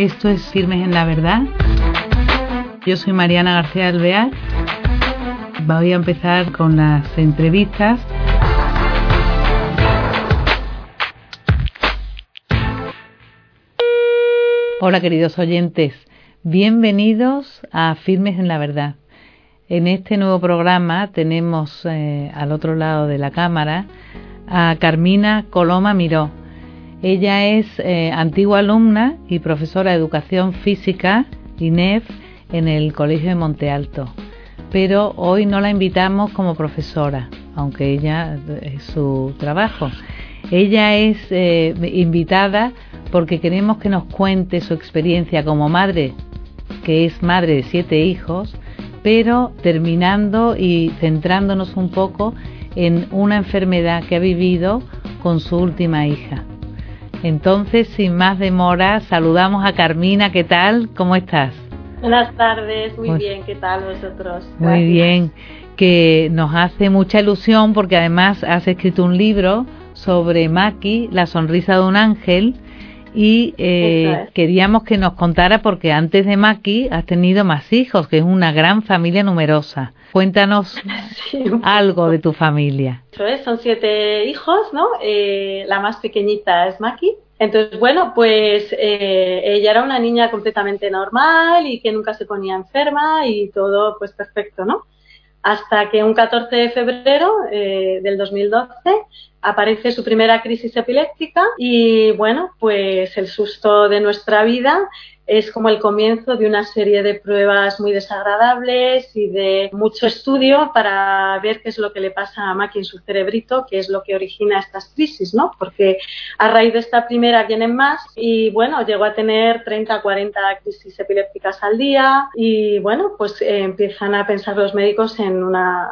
Esto es Firmes en la Verdad. Yo soy Mariana García Alvear. Voy a empezar con las entrevistas. Hola queridos oyentes, bienvenidos a Firmes en la Verdad. En este nuevo programa tenemos eh, al otro lado de la cámara a Carmina Coloma Miró. Ella es eh, antigua alumna y profesora de educación física, INEF, en el Colegio de Monte Alto. Pero hoy no la invitamos como profesora, aunque ella es su trabajo. Ella es eh, invitada porque queremos que nos cuente su experiencia como madre, que es madre de siete hijos, pero terminando y centrándonos un poco en una enfermedad que ha vivido con su última hija. Entonces, sin más demora, saludamos a Carmina. ¿Qué tal? ¿Cómo estás? Buenas tardes, muy bien. ¿Qué tal vosotros? Muy bien, que nos hace mucha ilusión porque además has escrito un libro sobre Maki, la sonrisa de un ángel, y eh, queríamos que nos contara porque antes de Maki has tenido más hijos, que es una gran familia numerosa. Cuéntanos algo de tu familia. Son siete hijos, ¿no? Eh, la más pequeñita es Maki. Entonces, bueno, pues eh, ella era una niña completamente normal y que nunca se ponía enferma y todo pues perfecto, ¿no? Hasta que un 14 de febrero eh, del 2012 aparece su primera crisis epiléptica y bueno, pues el susto de nuestra vida es como el comienzo de una serie de pruebas muy desagradables y de mucho estudio para ver qué es lo que le pasa a Maki en su cerebrito, qué es lo que origina estas crisis, ¿no? Porque a raíz de esta primera vienen más y bueno, llegó a tener 30, 40 crisis epilépticas al día y bueno, pues eh, empiezan a pensar los médicos en una,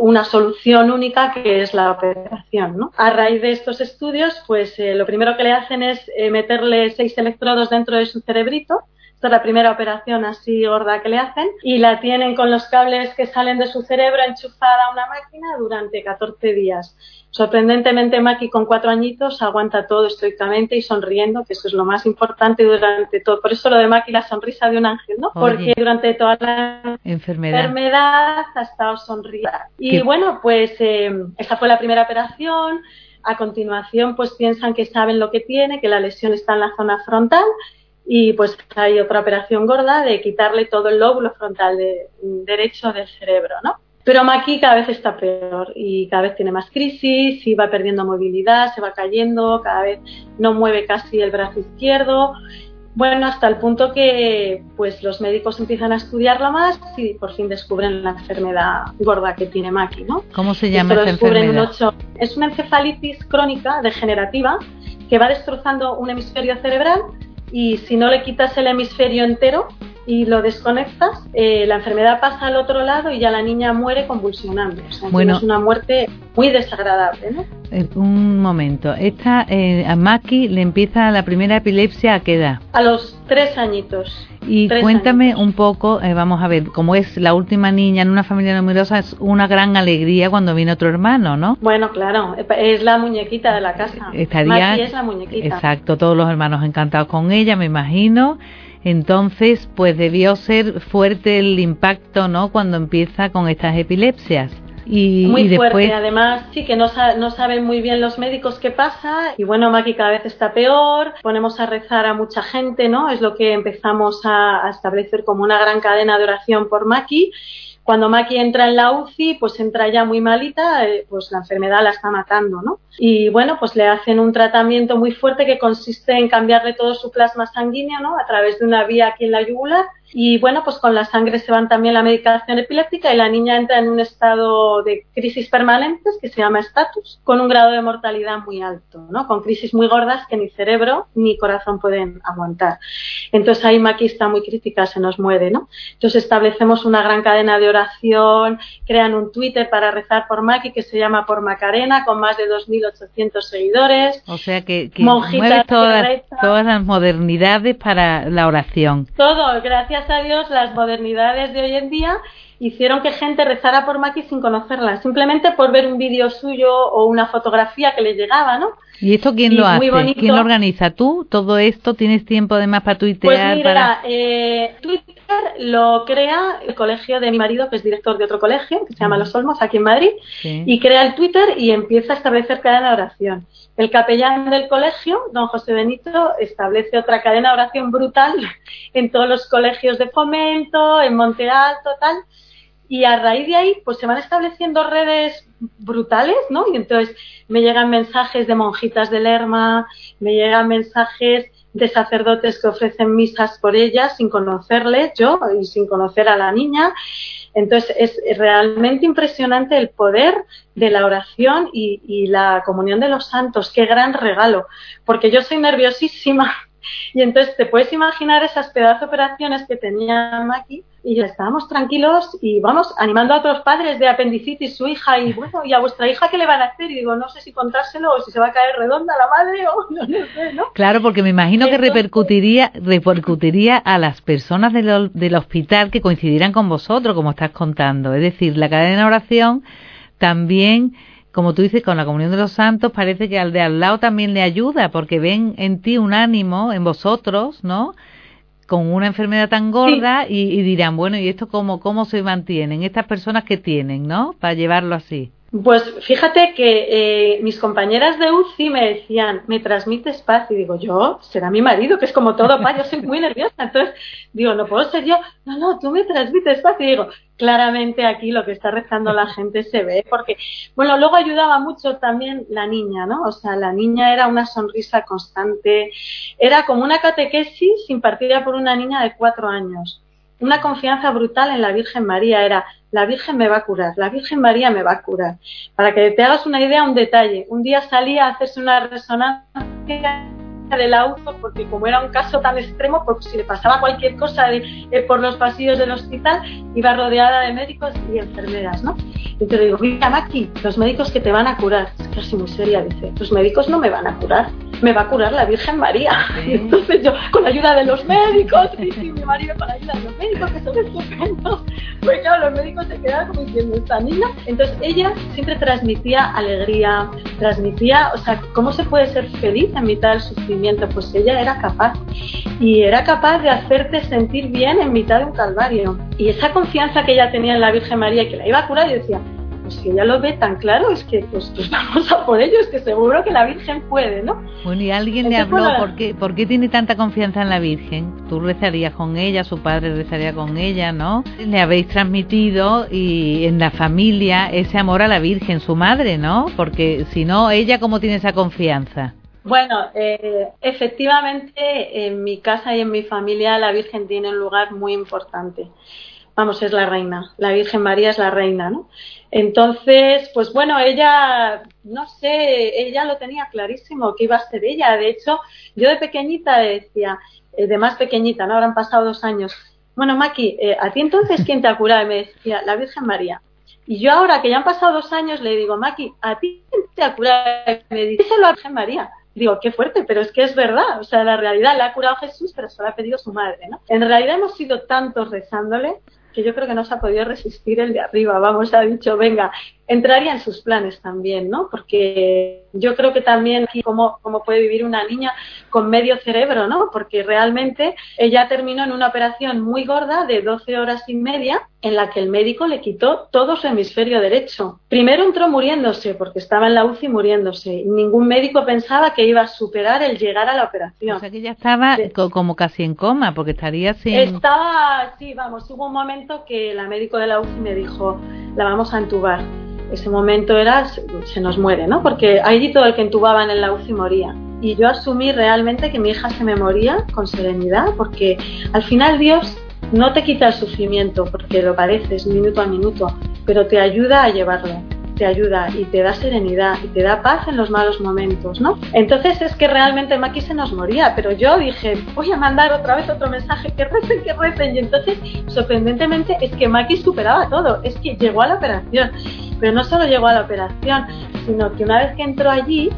una solución única que es la operación, ¿no? A raíz de estos estudios, pues eh, lo primero que le hacen es eh, meterle seis electrodos dentro de su cerebrito esta es la primera operación así gorda que le hacen y la tienen con los cables que salen de su cerebro enchufada a una máquina durante 14 días. Sorprendentemente, Maki con cuatro añitos aguanta todo estoicamente y sonriendo, que eso es lo más importante durante todo. Por eso lo de Maki, la sonrisa de un ángel, ¿no? Porque durante toda la enfermedad, ha estado sonriendo. Y bueno, pues eh, esa fue la primera operación. A continuación, pues piensan que saben lo que tiene, que la lesión está en la zona frontal y pues hay otra operación gorda de quitarle todo el lóbulo frontal de, derecho del cerebro, ¿no? Pero Maki cada vez está peor y cada vez tiene más crisis y va perdiendo movilidad, se va cayendo, cada vez no mueve casi el brazo izquierdo. Bueno, hasta el punto que pues los médicos empiezan a estudiarlo más y por fin descubren la enfermedad gorda que tiene Maki, ¿no? ¿Cómo se llama esta enfermedad? Es una encefalitis crónica degenerativa que va destrozando un hemisferio cerebral y si no le quitas el hemisferio entero y lo desconectas, eh, la enfermedad pasa al otro lado y ya la niña muere convulsionando. bueno, es una muerte muy desagradable. ¿no? Eh, un momento, esta, eh, a Maki le empieza la primera epilepsia a qué edad? A los tres añitos. Y cuéntame un poco, eh, vamos a ver, como es la última niña en una familia numerosa, es una gran alegría cuando viene otro hermano, ¿no? Bueno, claro, es la muñequita de la casa. Estaría, es la muñequita. Exacto, todos los hermanos encantados con ella, me imagino. Entonces, pues debió ser fuerte el impacto, ¿no? Cuando empieza con estas epilepsias. Y, muy fuerte, además sí que no, no, saben muy bien los médicos qué pasa y bueno, Maki cada vez está peor, ponemos a rezar a mucha gente, ¿no? Es lo que empezamos a, a establecer como una gran cadena de oración por Maki cuando Maki entra en la UCI, pues entra ya muy malita, eh, pues la enfermedad la está matando, ¿no? Y bueno, pues le hacen un tratamiento muy fuerte que consiste en cambiarle todo su plasma sanguíneo, ¿no? A través de una vía aquí en la yugular y bueno, pues con la sangre se van también la medicación epiléptica y la niña entra en un estado de crisis permanentes que se llama estatus, con un grado de mortalidad muy alto, ¿no? Con crisis muy gordas que ni cerebro ni corazón pueden aguantar. Entonces ahí Maki está muy crítica, se nos muere, ¿no? Entonces establecemos una gran cadena de oración, crean un Twitter para rezar por Maki que se llama Por Macarena, con más de 2.800 seguidores. O sea que, que mueve todas, todas las modernidades para la oración. Todo, gracias a Dios las modernidades de hoy en día hicieron que gente rezara por Maki sin conocerla, simplemente por ver un vídeo suyo o una fotografía que le llegaba, ¿no? ¿Y esto quién lo hace? ¿Quién lo organiza? ¿Tú? ¿Todo esto? ¿Tienes tiempo además para tuitear? Pues mira, eh, Twitter lo crea el colegio de mi marido, que es director de otro colegio, que se llama Los Olmos, aquí en Madrid, y crea el Twitter y empieza a establecer cadena de oración. El capellán del colegio, don José Benito, establece otra cadena de oración brutal en todos los colegios de fomento, en Monte Alto, tal, y a raíz de ahí pues se van estableciendo redes brutales, ¿no? Y entonces me llegan mensajes de monjitas de Lerma, me llegan mensajes de sacerdotes que ofrecen misas por ellas sin conocerles yo y sin conocer a la niña. Entonces es realmente impresionante el poder de la oración y, y la comunión de los santos. Qué gran regalo, porque yo soy nerviosísima y entonces te puedes imaginar esas pedazos operaciones que tenía Maki y ya estábamos tranquilos y vamos animando a otros padres de apendicitis su hija y bueno, ¿y a vuestra hija qué le van a hacer? Y digo, no sé si contárselo o si se va a caer redonda la madre o no, sé, ¿no? Claro, porque me imagino que repercutiría repercutiría a las personas del, del hospital que coincidirán con vosotros, como estás contando. Es decir, la cadena de oración también como tú dices, con la comunión de los santos, parece que al de al lado también le ayuda, porque ven en ti un ánimo, en vosotros, ¿no? Con una enfermedad tan gorda y, dirán, bueno, ¿y esto cómo, cómo se mantienen? Estas personas que tienen, ¿no? Para llevarlo así. Pues fíjate que eh, mis compañeras de UCI me decían, me transmites paz. Y digo, yo, será mi marido, que es como todo paz, yo soy muy nerviosa. Entonces digo, no puedo ser yo. No, no, tú me transmites paz. Y digo, claramente aquí lo que está rezando la gente se ve, porque, bueno, luego ayudaba mucho también la niña, ¿no? O sea, la niña era una sonrisa constante, era como una catequesis impartida por una niña de cuatro años una confianza brutal en la Virgen María. Era, la Virgen me va a curar, la Virgen María me va a curar. Para que te hagas una idea, un detalle. Un día salía a hacerse una resonancia del auto porque como era un caso tan extremo, pues si le pasaba cualquier cosa eh, por los pasillos del hospital, iba rodeada de médicos y enfermeras, ¿no? Y te digo, mira, Maki, los médicos que te van a curar, es casi muy seria, dice, los médicos no me van a curar, me va a curar la Virgen María. entonces yo, con la ayuda de los médicos, y, mi marido con la ayuda de los médicos, que son estupendos, pues claro, los médicos se quedaban como diciendo, esta niña. Entonces ella siempre transmitía alegría, transmitía, o sea, ¿cómo se puede ser feliz en mitad del sufrimiento? Pues ella era capaz. Y era capaz de hacerte sentir bien en mitad de un calvario. Y esa confianza que ella tenía en la Virgen María, que la iba a curar, y decía, pues si ella lo ve tan claro, es que pues, pues vamos a por ello, es que seguro que la Virgen puede, ¿no? Bueno, y alguien le habló, ¿por, qué, ¿por qué tiene tanta confianza en la Virgen? Tú rezarías con ella, su padre rezaría con ella, ¿no? Le habéis transmitido y en la familia ese amor a la Virgen, su madre, ¿no? Porque si no, ella, ¿cómo tiene esa confianza? Bueno, eh, efectivamente, en mi casa y en mi familia la Virgen tiene un lugar muy importante vamos, es la reina, la Virgen María es la reina, ¿no? Entonces, pues bueno, ella, no sé, ella lo tenía clarísimo que iba a ser ella. De hecho, yo de pequeñita decía, eh, de más pequeñita, ¿no? Habrán pasado dos años. Bueno, Maki, eh, ¿a ti entonces quién te ha curado? Me decía, la Virgen María. Y yo ahora que ya han pasado dos años le digo, Maki, ¿a ti quién te ha curado? Y me dice, la Virgen María. Digo, qué fuerte, pero es que es verdad. O sea, la realidad la ha curado Jesús, pero se ha pedido su madre, ¿no? En realidad hemos sido tantos rezándole que yo creo que no se ha podido resistir el de arriba, vamos, ha dicho, venga, entraría en sus planes también, ¿no? Porque yo creo que también cómo, cómo puede vivir una niña con medio cerebro, ¿no? Porque realmente ella terminó en una operación muy gorda de 12 horas y media en la que el médico le quitó todo su hemisferio derecho. Primero entró muriéndose porque estaba en la UCI muriéndose. Ningún médico pensaba que iba a superar el llegar a la operación. O sea que ella estaba como casi en coma porque estaría sin... Estaba, sí, vamos, hubo un momento que la médico de la UCI me dijo, la vamos a entubar ese momento era se nos muere, ¿no? Porque allí todo el que entubaban en la UCI moría. Y yo asumí realmente que mi hija se me moría con serenidad, porque al final Dios no te quita el sufrimiento, porque lo padeces minuto a minuto, pero te ayuda a llevarlo te ayuda y te da serenidad y te da paz en los malos momentos, ¿no? Entonces es que realmente Maki se nos moría, pero yo dije, voy a mandar otra vez otro mensaje, que recen, que recen, y entonces sorprendentemente es que Maki superaba todo, es que llegó a la operación, pero no solo llegó a la operación, sino que una vez que entró allí,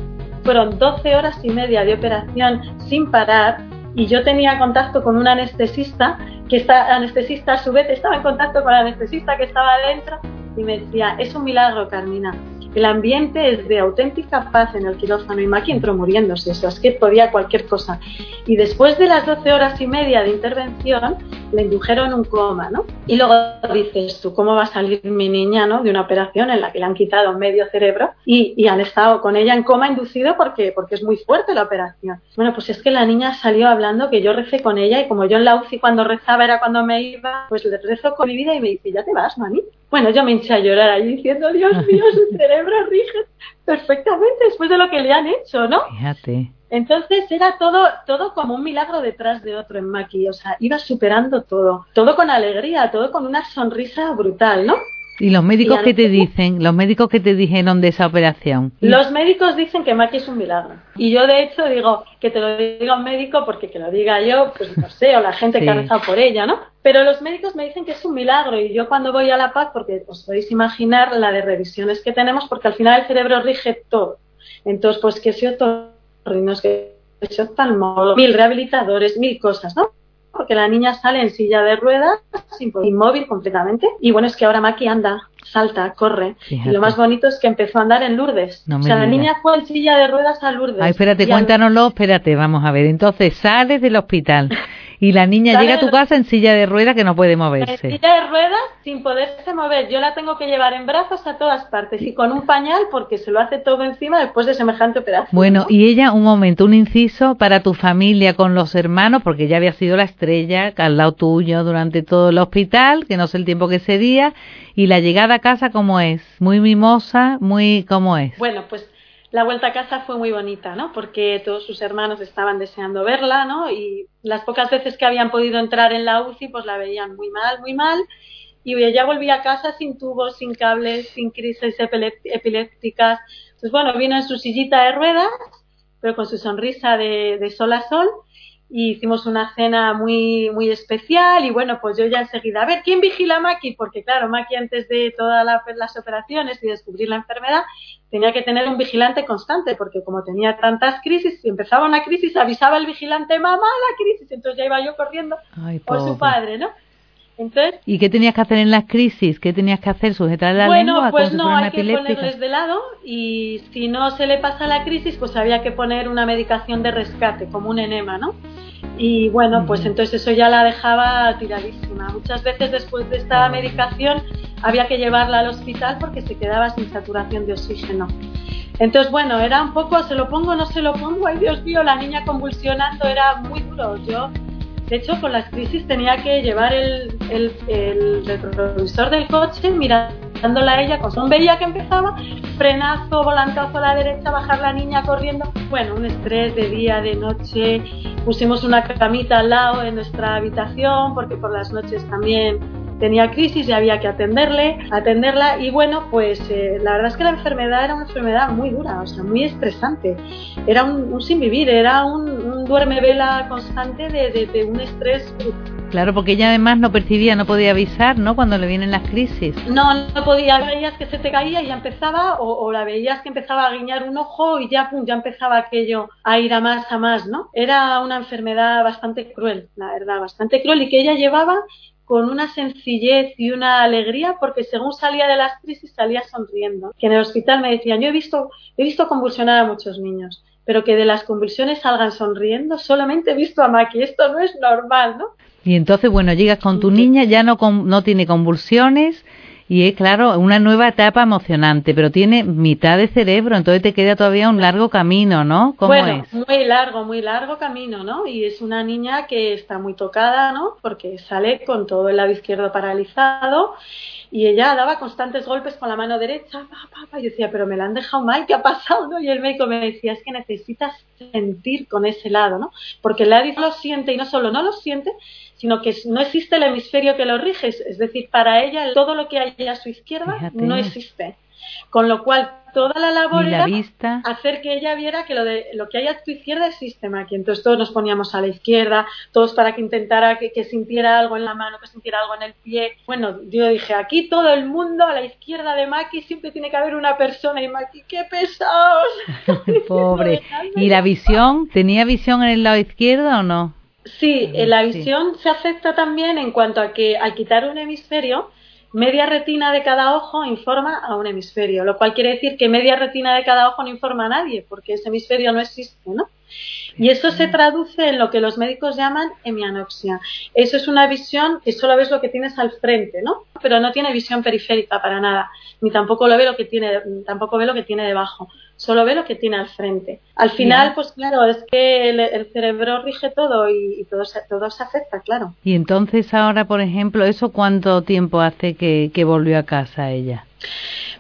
fueron 12 horas y media de operación sin parar, y yo tenía contacto con un anestesista, que esta anestesista a su vez estaba en contacto con el anestesista que estaba adentro y me decía, es un milagro, Carmina. El ambiente es de auténtica paz en el quirófano y Maki entró muriéndose, es que podía cualquier cosa. Y después de las 12 horas y media de intervención, le indujeron un coma, ¿no? Y luego dices tú, ¿cómo va a salir mi niña, ¿no? De una operación en la que le han quitado medio cerebro y, y han estado con ella en coma inducido porque, porque es muy fuerte la operación. Bueno, pues es que la niña salió hablando que yo recé con ella y como yo en la UCI cuando rezaba era cuando me iba, pues le rezo con mi vida y me dice, ya te vas, mami. Bueno, yo me hinché a llorar allí diciendo, Dios mío, su cerebro rige perfectamente después de lo que le han hecho, ¿no? Fíjate. Entonces era todo, todo como un milagro detrás de otro en Maki, o sea, iba superando todo, todo con alegría, todo con una sonrisa brutal, ¿no? ¿Y los médicos qué te dicen? ¿Los médicos qué te dijeron de esa operación? Los médicos dicen que Maki es un milagro. Y yo, de hecho, digo que te lo diga un médico porque que lo diga yo, pues no sé, o la gente que ha rezado por ella, ¿no? Pero los médicos me dicen que es un milagro y yo cuando voy a La Paz, porque os podéis imaginar la de revisiones que tenemos, porque al final el cerebro rige todo. Entonces, pues que si otorrinos, que si oftalmólogos, mil rehabilitadores, mil cosas, ¿no? Porque la niña sale en silla de ruedas, inmóvil completamente. Y bueno, es que ahora Maki anda, salta, corre. Y lo más bonito es que empezó a andar en Lourdes. o sea, la niña fue en silla de ruedas a Lourdes. Ay, espérate, cuéntanoslo, espérate, vamos a ver. Entonces sales del hospital y la niña llega a tu casa en silla de ruedas que no puede moverse. En silla de ruedas sin poderse mover. Yo la tengo que llevar en brazos a todas partes y con un pañal porque se lo hace todo encima después de semejante operación. Bueno, y ella, un momento, un inciso para tu familia con los hermanos, porque ya había sido la estrella al lado tuyo durante todo el hospital, que no sé el tiempo que sería, y la llegada a casa, ¿cómo es? Muy mimosa, muy, ¿cómo es? Bueno, pues la vuelta a casa fue muy bonita, ¿no? Porque todos sus hermanos estaban deseando verla, ¿no? Y las pocas veces que habían podido entrar en la UCI, pues la veían muy mal, muy mal. Y ella volvía a casa sin tubos, sin cables, sin crisis epilépticas. Pues bueno, vino en su sillita de ruedas, pero con su sonrisa de sol a sol y hicimos una cena muy muy especial y bueno, pues yo ya enseguida, a ver, ¿quién vigila a Maki? Porque claro, Maki antes de todas las operaciones y descubrir la enfermedad tenía que tener un vigilante constante porque como tenía tantas crisis, si empezaba una crisis avisaba el vigilante, mamá, la crisis, entonces ya iba yo corriendo por su padre, ¿no? Entonces, ¿Y qué tenías que hacer en las crisis? ¿Qué tenías que hacer? ¿Sujetar la bueno, lengua? pues no, hay que ponerles de lado y si no se le pasa la crisis, pues había que poner una medicación de rescate, como un enema, ¿no? Y bueno, pues entonces eso ya la dejaba tiradísima. Muchas veces después de esta medicación había que llevarla al hospital porque se quedaba sin saturación de oxígeno. Entonces, bueno, era un poco, se lo pongo, no se lo pongo, ay Dios mío, la niña convulsionando, era muy duro. Yo de hecho, con las crisis tenía que llevar el, el, el retrovisor del coche mirándola a ella, con veía que empezaba, frenazo, volantazo a la derecha, bajar la niña corriendo. Bueno, un estrés de día, de noche. Pusimos una camita al lado en nuestra habitación porque por las noches también tenía crisis y había que atenderle, atenderla y bueno, pues eh, la verdad es que la enfermedad era una enfermedad muy dura, o sea, muy estresante. Era un, sin vivir, era un, duerme vela constante de, de, un estrés Claro, porque ella además no percibía, no podía avisar, ¿no? Cuando le vienen las crisis. No, no podía. Veías que se te caía y ya empezaba, o, la veías que empezaba a guiñar un ojo y ya, pum, ya empezaba aquello a ir a más, a más, ¿no? Era una enfermedad bastante cruel, la verdad, bastante cruel y que ella llevaba con una sencillez y una alegría porque según salía de las crisis salía sonriendo. Que en el hospital me decían, yo he visto, he visto convulsionar a muchos niños, pero que de las convulsiones salgan sonriendo, solamente he visto a Maki, esto no es normal, ¿no? Y entonces, bueno, llegas con tu niña, ya no, no tiene convulsiones, y es claro, una nueva etapa emocionante, pero tiene mitad de cerebro, entonces te queda todavía un largo camino, ¿no? ¿Cómo bueno, muy largo, muy largo camino, ¿no? Y es una niña que está muy tocada, ¿no? Porque sale con todo el lado izquierdo paralizado y ella daba constantes golpes con la mano derecha, pa, yo decía, pero me la han dejado mal, ¿qué ha pasado? ¿no? Y el médico me decía, es que necesitas sentir con ese lado, ¿no? Porque el lado lo siente y no solo no lo siente, sino que no existe el hemisferio que lo rige, es decir, para ella todo lo que hay a su izquierda no existe. Con lo cual, toda la labor era hacer que ella viera que lo, de, lo que hay a tu izquierda existe, Maki. Entonces todos nos poníamos a la izquierda, todos para que intentara que, sintiera algo en la mano, que sintiera algo en el pie. Bueno, yo dije, aquí todo el mundo a la izquierda de Maki siempre tiene que haber una persona y Maki, qué pesados. Pobre. ¿Y la visión? ¿Tenía visión en el lado izquierdo o no? Sí, la visión se afecta también en cuanto a que al quitar un hemisferio, media retina de cada ojo informa a un hemisferio, lo cual quiere decir que media retina de cada ojo no informa a nadie, porque ese hemisferio no existe, ¿no? Y eso se traduce en lo que los médicos llaman hemianopsia. Eso es una visión que solo ves lo que tienes al frente, ¿no? Pero no tiene visión periférica para nada, ni tampoco lo ve lo que tiene, tampoco ve lo que tiene debajo solo ve lo que tiene al frente. Al final, pues claro, es que el, cerebro rige todo y, todo, se, todo se afecta, claro. Y entonces ahora, por ejemplo, ¿eso cuánto tiempo hace que, que volvió a casa ella?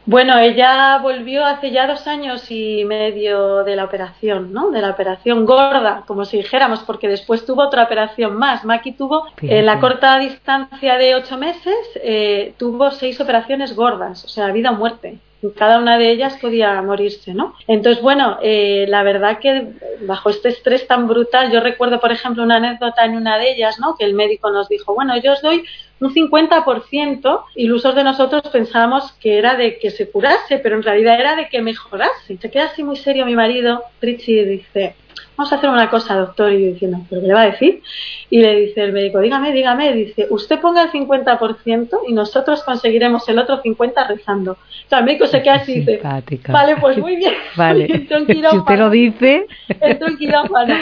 Bueno, ella volvió hace ya dos años y medio de la operación, ¿no? De la operación gorda, como si dijéramos, porque después tuvo otra operación más. Maki tuvo, en la corta distancia de ocho meses, eh, tuvo seis operaciones gordas, o sea, vida o muerte cada una de ellas podía morirse, ¿no? Entonces, bueno, eh, la verdad que bajo este estrés tan brutal, yo recuerdo, por ejemplo, una anécdota en una de ellas, ¿no? Que el médico nos dijo, bueno, yo os doy un 50%, ilusos de nosotros pensábamos que era de que se curase, pero en realidad era de que mejorase. Se queda así muy serio mi marido, Richie, dice, vamos a hacer una cosa, doctor, y yo diciendo, ¿pero qué le va a decir? Y le dice el médico, dígame, dígame, dice, usted ponga el 50% y nosotros conseguiremos el otro 50% rezando. O sea, el médico se queda así y dice, vale, pues muy bien. Vale, si usted lo dice. Entró el quirófano.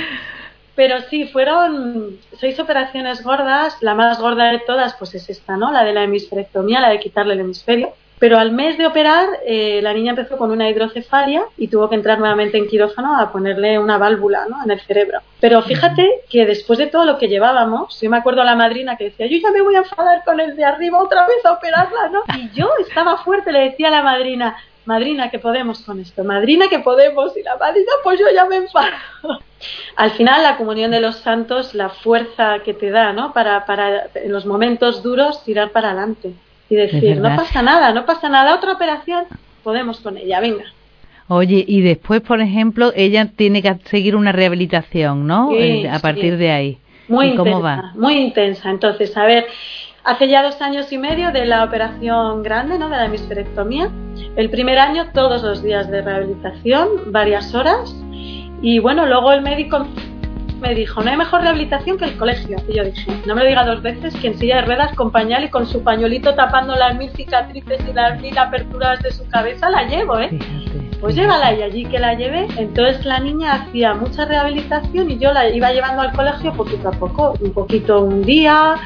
Pero sí, fueron seis operaciones gordas. La más gorda de todas, pues es esta, ¿no? La de la hemisferectomía, la de quitarle el hemisferio. Pero al mes de operar, eh, la niña empezó con una hidrocefalia y tuvo que entrar nuevamente en quirófano a ponerle una válvula ¿no? en el cerebro. Pero fíjate que después de todo lo que llevábamos, yo me acuerdo a la madrina que decía, yo ya me voy a enfadar con el de arriba otra vez a operarla, ¿no? Y yo estaba fuerte, le decía a la madrina, madrina que podemos con esto, madrina que podemos, y la madrina pues yo ya me enfado. Al final la comunión de los santos, la fuerza que te da, ¿no? Para, para en los momentos duros tirar para adelante y decir, no pasa nada, no pasa nada, otra operación, podemos con ella, venga. Oye, y después, por ejemplo, ella tiene que seguir una rehabilitación, ¿no? Eh, a partir de ahí. Muy intensa, cómo va? Muy intensa. Entonces, a ver, hace ya dos años y medio de la operación grande, ¿no? De la hemisferectomía. El primer año, todos los días de rehabilitación, varias horas. Y bueno, luego el médico me dijo, no hay mejor rehabilitación que el colegio. Y yo dije, no me lo diga dos veces que en silla de ruedas con pañal y con su pañuelito tapando las mil cicatrices y las mil aperturas de su cabeza la llevo, ¿eh? pues llévala y allí que la llevé. Entonces la niña hacía mucha rehabilitación y yo la iba llevando al colegio poquito a poco, un poquito un día,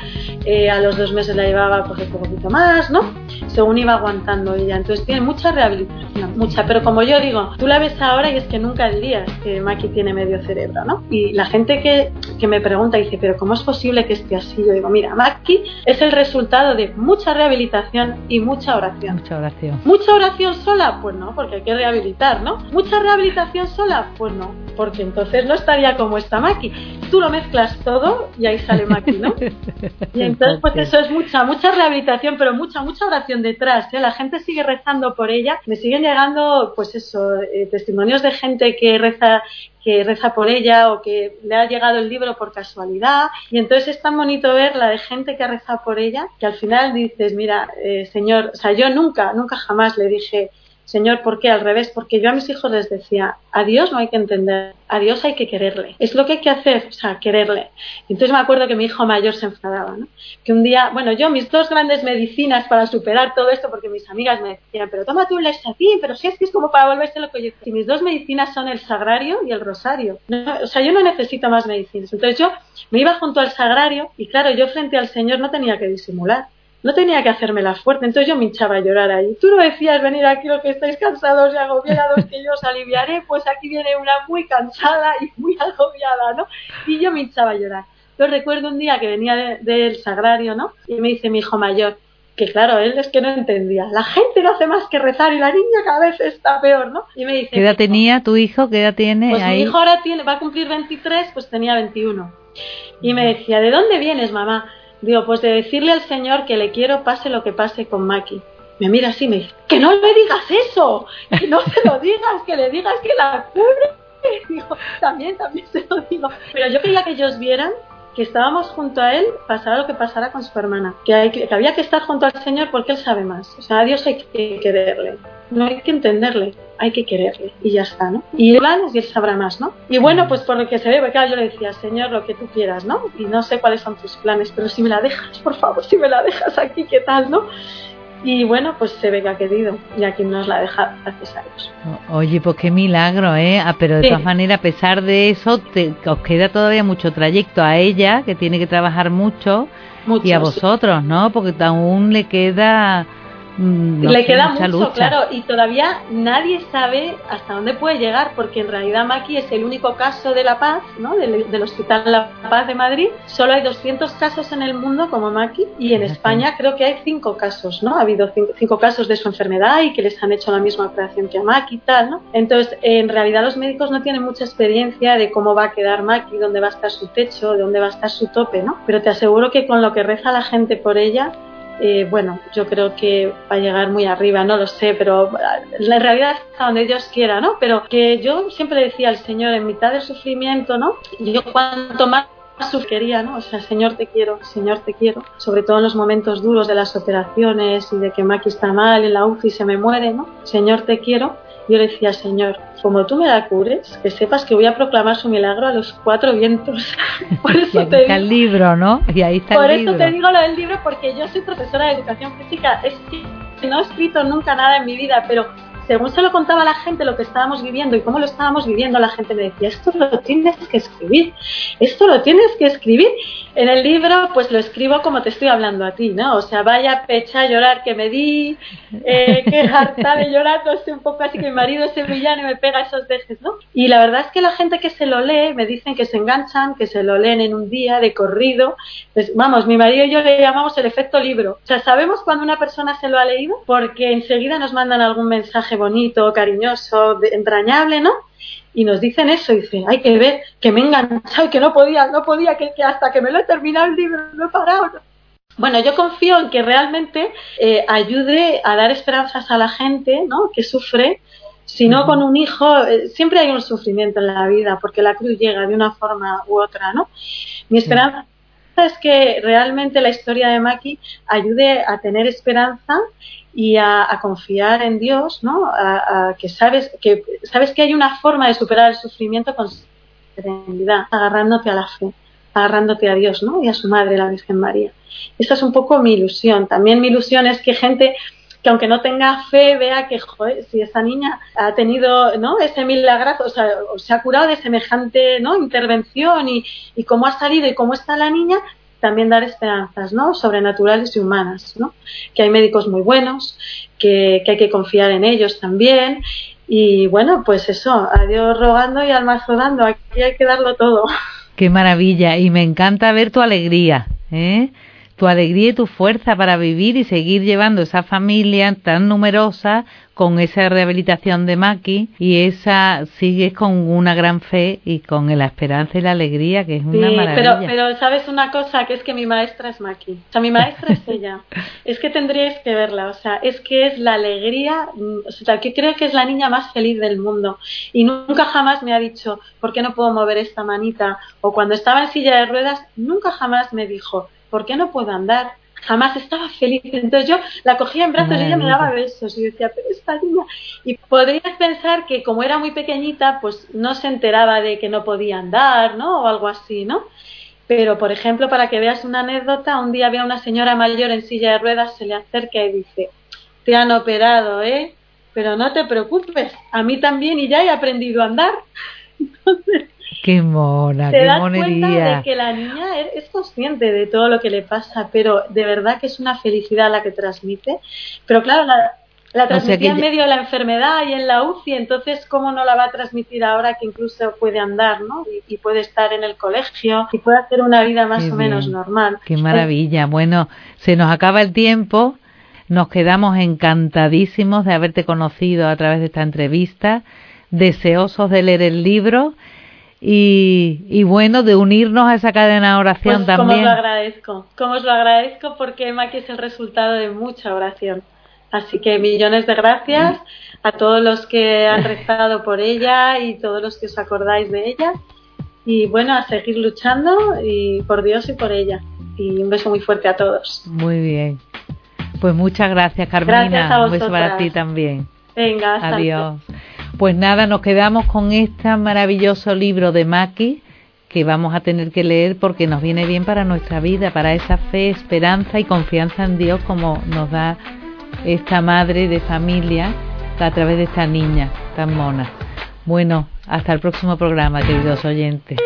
eh, a los dos meses la llevaba pues un poquito más, ¿no? Según iba aguantando ella. Entonces tiene mucha rehabilitación, mucha. Pero como yo digo, tú la ves ahora y es que nunca dirías que Maki tiene medio cerebro, ¿no? Y la gente que, que me pregunta dice, pero ¿cómo es posible que esté así? Yo digo, mira, Maki es el resultado de mucha rehabilitación y mucha oración. Mucha oración. ¿Mucha oración sola? Pues no, porque hay que rehabilitar ¿no? ¿Mucha rehabilitación sola? Pues no, porque entonces no estaría como esta Maki. Tú lo mezclas todo y ahí sale Maki, ¿no? Y entonces, pues eso es mucha, mucha rehabilitación, pero mucha, mucha oración detrás. ¿eh? La gente sigue rezando por ella. Me siguen llegando, pues eso, eh, testimonios de gente que reza que reza por ella o que le ha llegado el libro por casualidad. Y entonces es tan bonito ver la de gente que ha rezado por ella que al final dices, mira, eh, Señor, o sea, yo nunca, nunca jamás le dije, Señor, ¿por qué al revés? Porque yo a mis hijos les decía, a Dios no hay que entender, a Dios hay que quererle. Es lo que hay que hacer, o sea, quererle. Entonces me acuerdo que mi hijo mayor se enfadaba, ¿no? Que un día, bueno, yo mis dos grandes medicinas para superar todo esto, porque mis amigas me decían, pero tómate un ti, pero si es que es como para volverse lo que yo. Y mis dos medicinas son el sagrario y el rosario. o sea, yo no necesito más medicinas. Entonces yo me iba junto al sagrario y claro, yo frente al Señor no tenía que disimular no tenía que hacerme la fuerte, entonces yo me hinchaba a llorar ahí. Tú no decías venir aquí los que estáis cansados y agobiados que yo os aliviaré, pues aquí viene una muy cansada y muy agobiada, ¿no? Y yo me hinchaba a llorar. Yo recuerdo un día que venía del sagrario, ¿no? Y me dice mi hijo mayor, que claro, él es que no entendía. La gente no hace más que rezar y la niña cada vez está peor, ¿no? Y me dice... ¿Qué edad tenía tu hijo? ¿Qué edad tiene? Pues mi hijo ahora tiene, va a cumplir 23, pues tenía 21. Y me decía, ¿de dónde vienes, mamá? Digo, pues de decirle al Señor que le quiero pase lo que pase con Maki. Me mira así y me dice, que no le digas eso, que no se lo digas, que le digas que la cure. Digo, también, también se lo digo. Pero yo quería que ellos vieran que estábamos junto a él, pasara lo que pasara con su hermana, que, hay, que había que estar junto al Señor porque Él sabe más. O sea, a Dios hay que quererle. No hay que entenderle, hay que quererle y ya está, ¿no? Y planes y él sabrá más, ¿no? Y bueno, pues por lo que se ve, porque claro, yo le decía, Señor, lo que tú quieras, ¿no? Y no sé cuáles son tus planes, pero si me la dejas, por favor, si me la dejas aquí, ¿qué tal, no? Y bueno, pues se ve que ha querido y aquí nos la deja, gracias a Dios. Oye, pues qué milagro, ¿eh? Ah, pero de todas maneras, a pesar de eso, te, os queda todavía mucho trayecto a ella, que tiene que trabajar mucho, y a vosotros, ¿no? Porque aún le queda Mm, Le queda mucho, claro, y todavía nadie sabe hasta dónde puede llegar, porque en realidad Maki es el único caso de La Paz, ¿no? del, Hospital La Paz de Madrid. Solo hay 200 casos en el mundo como Maki, y en España creo que hay 5 casos, ¿no? Ha habido 5 casos de su enfermedad y que les han hecho la misma operación que a Maki y tal, ¿no? Entonces, en realidad los médicos no tienen mucha experiencia de cómo va a quedar Maki, dónde va a estar su techo, dónde va a estar su tope, ¿no? Pero te aseguro que con lo que reza la gente por ella, eh, bueno, yo creo que va a llegar muy arriba, no lo sé, pero la realidad es a donde Dios quiera, ¿no? Pero que yo siempre decía al Señor, en mitad del sufrimiento, ¿no? Yo cuanto más sufriría, ¿no? O sea, Señor te quiero, Señor te quiero, sobre todo en los momentos duros de las operaciones y de que Maki está mal, en la UCI se me muere, ¿no? Señor te quiero, yo le decía, Señor, como tú me la cures, que sepas que voy a proclamar su milagro a los cuatro vientos. Por eso y te está el libro, ¿no? Y ahí está Por eso te digo lo del libro, porque yo soy profesora de educación física. Es que no he escrito nunca nada en mi vida, pero según se lo contaba a la gente lo que estábamos viviendo y cómo lo estábamos viviendo, la gente me decía, esto lo tienes que escribir, esto lo tienes que escribir. En el libro, pues lo escribo como te estoy hablando a ti, ¿no? O sea, vaya pecha a llorar que me di, eh, qué harta de llorar, no sé, un poco así que mi marido es sevillano y me pega esos dejes, ¿no? Y la verdad es que la gente que se lo lee me dicen que se enganchan, que se lo leen en un día de corrido. Pues, vamos, mi marido y yo le llamamos el efecto libro. O sea, sabemos cuando una persona se lo ha leído porque enseguida nos mandan algún mensaje bonito, cariñoso, entrañable, ¿no? Y nos dicen eso, y dicen, hay que ver, que me he enganchado que no podía, no podía, que, hasta que me lo he terminado el libro no he parado. Bueno, yo confío en que realmente eh, ayude a dar esperanzas a la gente, ¿no? Que sufre, si no con un hijo, eh, siempre hay un sufrimiento en la vida, porque la cruz llega de una forma u otra, ¿no? Mi esperanza es que realmente la historia de Maki ayude a tener esperanza y a, confiar en Dios, ¿no? Que sabes que sabes que hay una forma de superar el sufrimiento con serenidad, agarrándote a la fe, agarrándote a Dios, ¿no? Y a su madre, la Virgen María. Esa es un poco mi ilusión. También mi ilusión es que gente que aunque no tenga fe vea que joder, si esa niña ha tenido no ese milagro o sea, se ha curado de semejante no intervención y, y cómo ha salido y cómo está la niña también dar esperanzas, ¿no? Sobrenaturales y humanas, ¿no? Que hay médicos muy buenos, que, hay que confiar en ellos también. Y bueno, pues eso, a Dios rogando y al mazo dando, aquí hay que darlo todo. Qué maravilla, y me encanta ver tu alegría, ¿eh? Tu alegría y tu fuerza para vivir y seguir llevando esa familia tan numerosa con esa rehabilitación de Maki y esa sigues con una gran fe y con la esperanza y la alegría que es una maravilla. Pero, pero sabes una cosa que es que mi maestra es Maki, o sea mi maestra es ella. Es que tendríais que verla, o sea es que es la alegría, o sea que creo que es la niña más feliz del mundo y nunca jamás me ha dicho ¿por qué no puedo mover esta manita? O cuando estaba en silla de ruedas nunca jamás me dijo ¿por qué no puedo andar? jamás estaba feliz. Entonces yo la cogía en brazos y ella me daba besos y yo decía, pero esta niña. Y podrías pensar que como era muy pequeñita, pues no se enteraba de que no podía andar, ¿no? O algo así, ¿no? Pero, por ejemplo, para que veas una anécdota, un día había una señora mayor en silla de ruedas, se le acerca y dice, te han operado, ¿eh? Pero no te preocupes, a mí también y ya he aprendido a andar. Entonces, Qué mona, te qué das cuenta de que la niña es consciente de todo lo que le pasa, pero de verdad que es una felicidad la que transmite. Pero claro, la, la transmitía en medio de la enfermedad y en la UCI, entonces ¿cómo no la va a transmitir ahora que incluso puede andar, ¿no? Y, puede estar en el colegio y puede hacer una vida más o menos normal. Qué maravilla. Bueno, se nos acaba el tiempo. Nos quedamos encantadísimos de haberte conocido a través de esta entrevista, deseosos de leer el libro y, bueno, de unirnos a esa cadena de oración pues, también. Como os lo agradezco, como os lo agradezco porque Maki es el resultado de mucha oración. Así que millones de gracias a todos los que han rezado por ella y todos los que os acordáis de ella. Y bueno, a seguir luchando y por Dios y por ella. Y un beso muy fuerte a todos. Muy bien. Pues muchas gracias, Carmina. Gracias a un beso para ti también. Venga, hasta Adiós. Pues nada, nos quedamos con este maravilloso libro de Maki que vamos a tener que leer porque nos viene bien para nuestra vida, para esa fe, esperanza y confianza en Dios como nos da esta madre de familia a través de esta niña tan mona. Bueno, hasta el próximo programa, queridos oyentes.